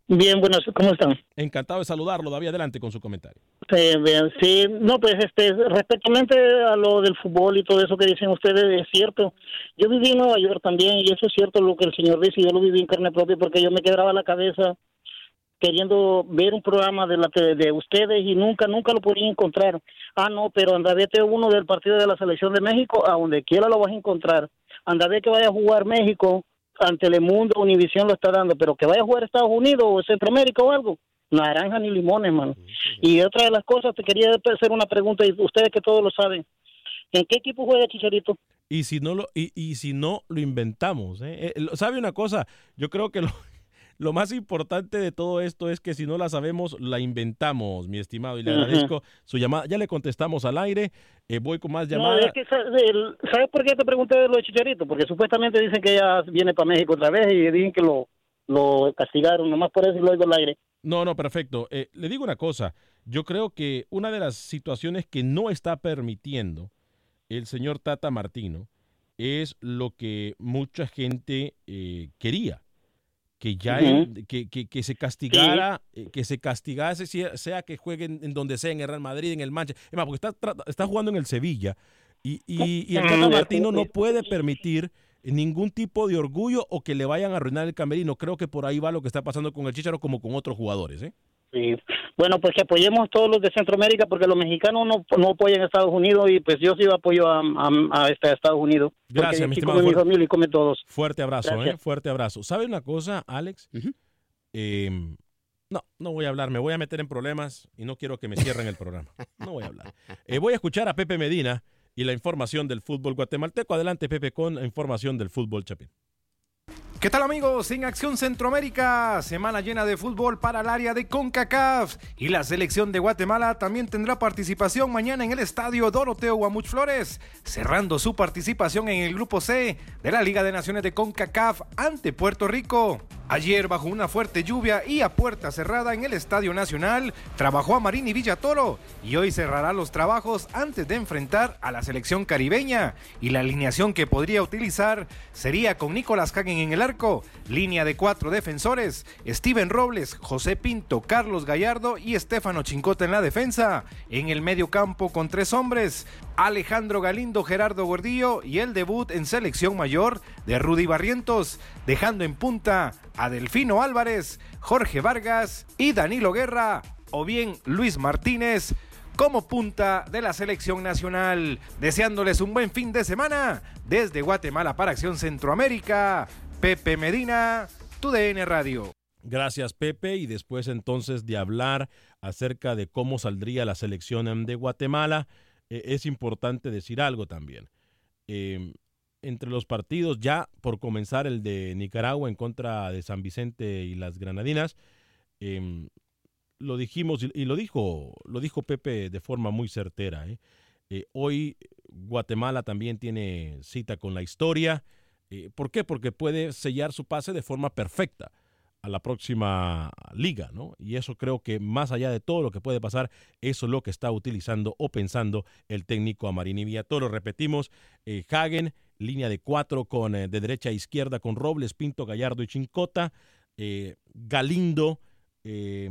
Bien, buenas, ¿cómo están? Encantado de saludarlo, David, adelante con su comentario. Eh, bien, sí, no, pues este, respectamente a lo del fútbol y todo eso que dicen ustedes, es cierto. Yo viví en Nueva York también y eso es cierto lo que el señor dice, yo lo viví en carne propia porque yo me quebraba la cabeza queriendo ver un programa de la de ustedes y nunca, nunca lo podía encontrar. Ah, no, pero anda, vete uno del partido de la selección de México, a donde quiera lo vas a encontrar. Anda, ve que vaya a jugar México, ante Telemundo, Univisión lo está dando, pero que vaya a jugar Estados Unidos o Centroamérica o algo, naranja ni limones, mano. Y otra de las cosas, te quería hacer una pregunta, y ustedes que todos lo saben, ¿en qué equipo juega Chicharito? Y si no lo, y, y si no lo inventamos, ¿eh? Eh, ¿sabe una cosa? Yo creo que lo, lo más importante de todo esto es que si no la sabemos, la inventamos, mi estimado, y le agradezco su llamada. Ya le contestamos al aire, eh, voy con más No, llamadas. es que, ¿sabes por qué te pregunté de lo de Chicharito? Porque supuestamente dicen que ya viene para México otra vez y dicen que lo, lo castigaron, nomás por eso lo oigo al aire. No, no, perfecto. Eh, le digo una cosa, yo creo que una de las situaciones que no está permitiendo el señor Tata Martino es lo que mucha gente eh, quería. Que ya que, que- que se castigara, eh, que se castigase, sea, sea que jueguen en donde sea, en el Real Madrid, en el Manchester. Es más, porque está, está jugando en el Sevilla. Y, y- y el Tata Martino no puede permitir ningún tipo de orgullo o que le vayan a arruinar el camerino. Creo que por ahí va lo que está pasando con el Chicharo como con otros jugadores. ¿eh? Sí. Bueno, pues que apoyemos todos los de Centroamérica porque los mexicanos no, no apoyan a Estados Unidos y pues yo sí apoyo a, a, a este, Estados Unidos. Gracias, mi estimado. come mi Fuerte- familia y come todos. Fuerte abrazo, ¿eh? Fuerte abrazo. ¿Sabe una cosa, Alex? Em, no, no voy a hablar. Me voy a meter en problemas y no quiero que me cierren el programa. No voy a hablar. Eh, voy a escuchar a Pepe Medina y la información del fútbol guatemalteco. Adelante, Pepe, con la información del fútbol chapín. ¿Qué tal amigos? En Acción Centroamérica, semana llena de fútbol para el área de CONCACAF y la selección de Guatemala también tendrá participación mañana en el estadio Doroteo Guamuch Flores, cerrando su participación en el grupo C de la Liga de Naciones de CONCACAF ante Puerto Rico. Ayer bajo una fuerte lluvia y a puerta cerrada en el Estadio Nacional, trabajó a Marini Villatoro y hoy cerrará los trabajos antes de enfrentar a la selección caribeña y la alineación que podría utilizar sería con Nicolás Hagen en el arco, línea de cuatro defensores, Steven Robles, José Pinto, Carlos Gallardo y Estefano Chincota en la defensa, en el medio campo con tres hombres, Alejandro Galindo, Gerardo Gordillo y el debut en selección mayor de Rudy Barrientos, dejando en punta a Delfino Álvarez, Jorge Vargas y Danilo Guerra, o bien Luis Martínez como punta de la selección nacional. Deseándoles un buen fin de semana desde Guatemala para Acción Centroamérica. Pepe Medina, tu DN Radio. Gracias, Pepe. Y después entonces de hablar acerca de cómo saldría la selección em, de Guatemala, eh, es importante decir algo también. Eh, entre los partidos, ya por comenzar el de Nicaragua en contra de San Vicente y las Granadinas, em, lo dijimos y, y lo dijo lo dijo Pepe de forma muy certera. ¿eh? Eh, hoy Guatemala también tiene cita con la historia. Eh, ¿Por qué? Porque puede sellar su pase de forma perfecta a la próxima liga, ¿no? Y eso creo que más allá de todo lo que puede pasar, eso es lo que está utilizando o pensando el técnico Amarini Villatoro. Repetimos, eh, Hagen, línea de cuatro con eh, de derecha a izquierda con Robles, Pinto, Gallardo y Chincota, Galindo, eh,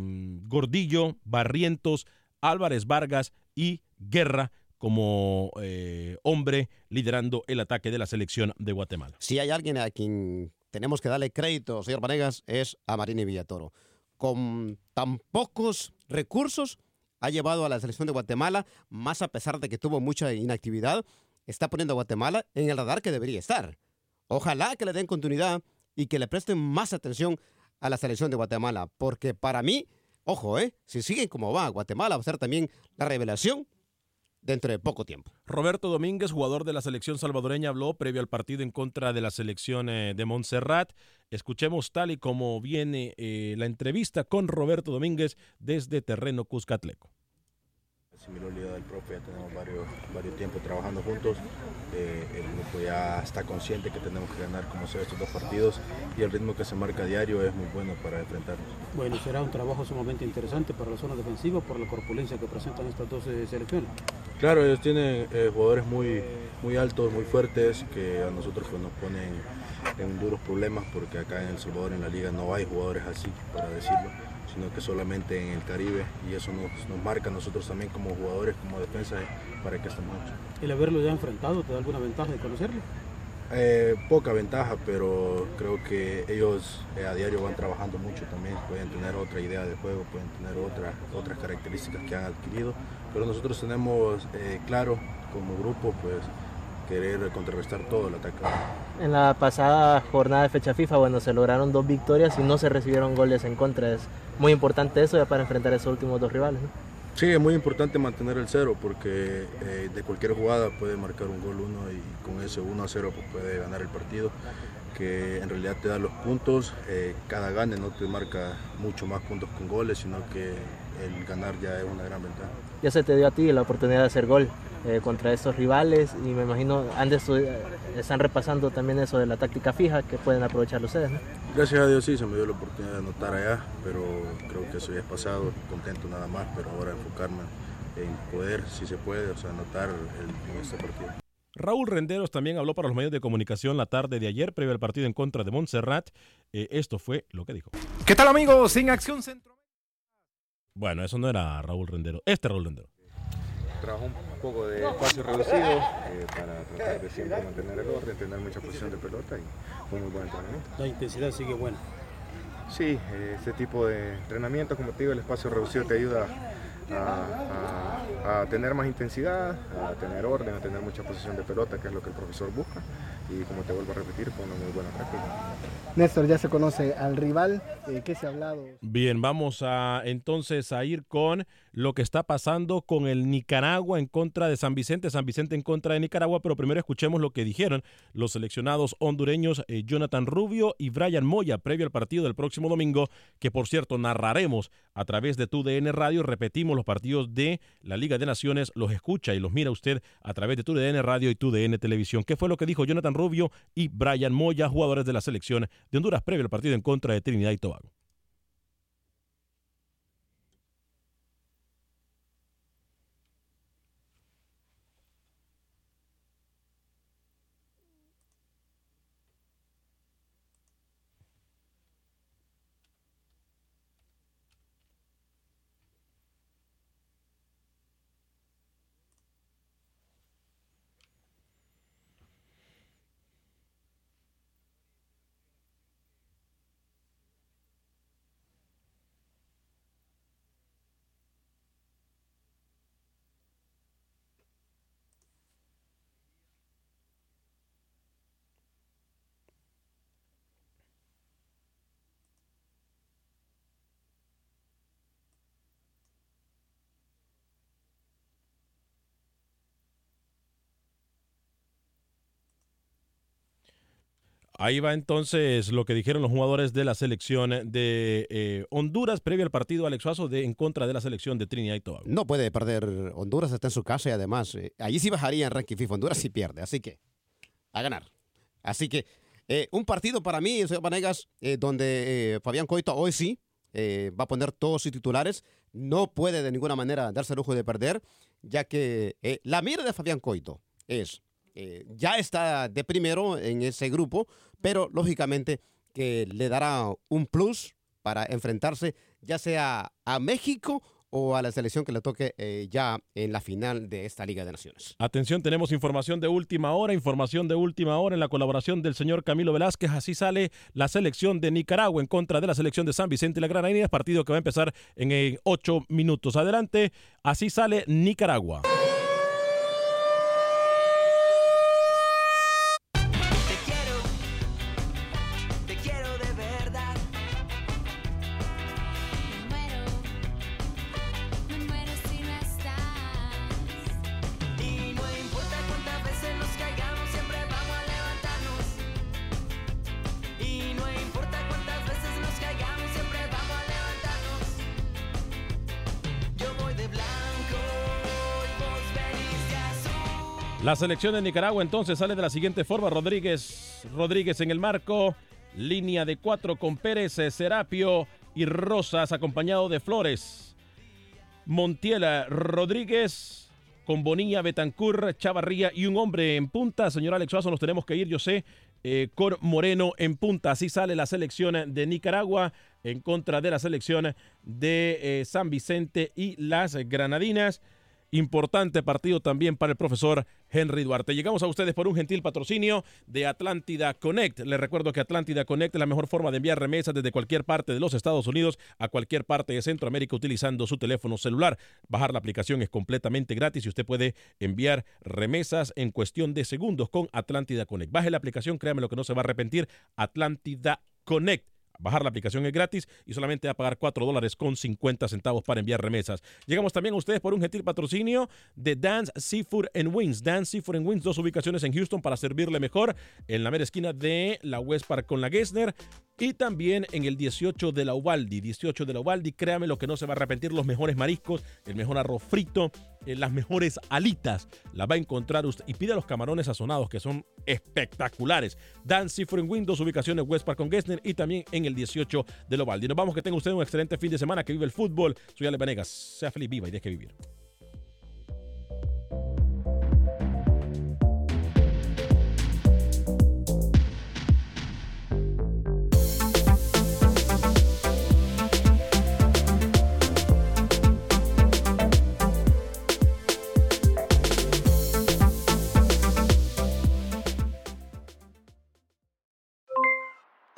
Gordillo, Barrientos, Álvarez Vargas y Guerra como eh, hombre liderando el ataque de la selección de Guatemala. Si hay alguien a quien tenemos que darle crédito, señor Vanegas, es a Marini Villatoro. Con tan pocos recursos ha llevado a la selección de Guatemala, más a pesar de que tuvo mucha inactividad, está poniendo a Guatemala en el radar que debería estar. Ojalá que le den continuidad y que le presten más atención a la selección de Guatemala, porque para mí, ojo, eh, si siguen como va, Guatemala va a ser también la revelación dentro de poco tiempo. Roberto Domínguez, jugador de la selección salvadoreña, habló previo al partido en contra de la selección eh, de Montserrat. Escuchemos tal y como viene eh, la entrevista con Roberto Domínguez desde Terreno Cuscatleco. Asimiló la idea del profe, ya tenemos varios, varios tiempos trabajando juntos. Eh, el grupo ya está consciente que tenemos que ganar como sea estos dos partidos y el ritmo que se marca a diario es muy bueno para enfrentarnos. Bueno, será un trabajo sumamente interesante para la zona defensiva por la corpulencia que presentan estas dos eh, selecciones. Claro, ellos tienen eh, jugadores muy, muy altos, muy fuertes, que a nosotros pues, nos ponen en duros problemas porque acá en El Salvador, en la liga, no hay jugadores así, para decirlo, sino que solamente en el Caribe y eso nos, nos marca a nosotros también como jugadores, como defensa, eh, para que estemos hechos. ¿El haberlo ya enfrentado te da alguna ventaja de conocerlo? Eh, poca ventaja, pero creo que ellos eh, a diario van trabajando mucho también, pueden tener otra idea de juego, pueden tener otra, otras características que han adquirido, pero nosotros tenemos eh, claro como grupo pues querer contrarrestar todo el ataque. En la pasada jornada de fecha FIFA, bueno, se lograron dos victorias y no se recibieron goles en contra. Es muy importante eso ya para enfrentar esos últimos dos rivales. ¿no? Sí, es muy importante mantener el cero porque eh, de cualquier jugada puede marcar un gol uno y con ese 1 a 0 pues, puede ganar el partido, que en realidad te da los puntos, eh, cada gane no te marca mucho más puntos con goles, sino que el ganar ya es una gran ventaja. Ya se te dio a ti la oportunidad de hacer gol eh, contra estos rivales y me imagino antes están repasando también eso de la táctica fija que pueden aprovechar ustedes. ¿no? Gracias a Dios sí, se me dio la oportunidad de anotar allá, pero creo que eso ya es pasado, contento nada más, pero ahora enfocarme en poder, si se puede, o sea, anotar el, en este partido. Raúl Renderos también habló para los medios de comunicación la tarde de ayer, previo al partido en contra de Montserrat. Eh, esto fue lo que dijo. ¿Qué tal amigos? En Acción Centro. Bueno, eso no era Raúl Rendero, este Raúl Rendero. Trabajó un poco de espacio reducido eh, para tratar de siempre mantener el orden, tener mucha posición de pelota y fue muy buen entrenamiento. La intensidad sigue buena. Sí, eh, este tipo de entrenamiento, como te digo, el espacio reducido te ayuda a, a, a, tener más intensidad, a tener orden, a tener mucha posición de pelota, que es lo que el profesor busca. Y como te vuelvo a repetir, fue una muy buena práctica. Néstor, ya se conoce al rival, eh, ¿qué se ha hablado? Bien, vamos a entonces a ir con lo que está pasando con el Nicaragua en contra de San Vicente, San Vicente en contra de Nicaragua, pero primero escuchemos lo que dijeron los seleccionados hondureños eh, Jonathan Rubio y Brian Moya previo al partido del próximo domingo, que por cierto narraremos a través de tu DN Radio, repetimos los partidos de la Liga de Naciones, los escucha y los mira usted a través de tu DN Radio y tu DN Televisión. ¿Qué fue lo que dijo Jonathan Rubio y Brian Moya, jugadores de la selección de Honduras previo al partido en contra de Trinidad y Tobago? Ahí va entonces lo que dijeron los jugadores de la selección de eh, Honduras previo al partido Alex Suazo de, en contra de la selección de Trinidad y Tobago. No puede perder Honduras, está en su casa y además eh, allí sí bajaría en ranking FIFA. Honduras sí pierde, así que a ganar. Así que eh, un partido para mí, señor Vanegas, eh, donde Fabián Coito hoy sí va a poner todos sus titulares. No puede de ninguna manera darse el lujo de perder, ya que la mira de Fabián Coito es eh, ya está de primero en ese grupo, pero lógicamente que le dará un plus para enfrentarse ya sea a México o a la selección que le toque eh, ya en la final de esta Liga de Naciones. Atención, tenemos información de última hora, información de última hora en la colaboración del señor Camilo Velázquez. Así sale la selección de Nicaragua en contra de la selección de San Vicente y la Granadina, partido que va a empezar en, en ocho minutos. Adelante, así sale Nicaragua. La selección de Nicaragua entonces sale de la siguiente forma. Rodríguez, Rodríguez en el marco. Línea de cuatro con Pérez, Serapio y Rosas, acompañado de Flores. Montiela, Rodríguez, con Bonilla, Betancur, Chavarría y un hombre en punta. Señor Alex Suazo, nos tenemos que ir, yo sé. Eh, Cor Moreno en punta. Así sale la selección de Nicaragua en contra de la selección de eh, San Vicente y las Granadinas. Importante partido también para el profesor Henry Duarte. Llegamos a ustedes por un gentil patrocinio de Atlántida Connect. Les recuerdo que Atlántida Connect es la mejor forma de enviar remesas desde cualquier parte de los Estados Unidos a cualquier parte de Centroamérica utilizando su teléfono celular. Bajar la aplicación es completamente gratis y usted puede enviar remesas en cuestión de segundos con Atlántida Connect. Baje la aplicación, créame lo que no se va a arrepentir. Atlántida Connect Bajar la aplicación es gratis y solamente va a pagar 4 dólares con 50 centavos para enviar remesas. Llegamos también a ustedes por un gentil patrocinio de Dance Seafood and Wings. Dance Seafood and Wings, dos ubicaciones en Houston para servirle mejor en la mera esquina de la West Park con la Gessner y también en el 18 de la Ubaldi. 18 de la Ubaldi, créame lo que no se va a arrepentir, los mejores mariscos, el mejor arroz frito, las mejores alitas, las va a encontrar usted. Y pida los camarones sazonados que son espectaculares. Dan Seafood and Windows, ubicaciones West Park con Gessner y también en el 18 de la Ubaldi. Nos vamos, que tenga usted un excelente fin de semana, que vive el fútbol. Soy Ale Vanegas, sea feliz, viva y deje vivir.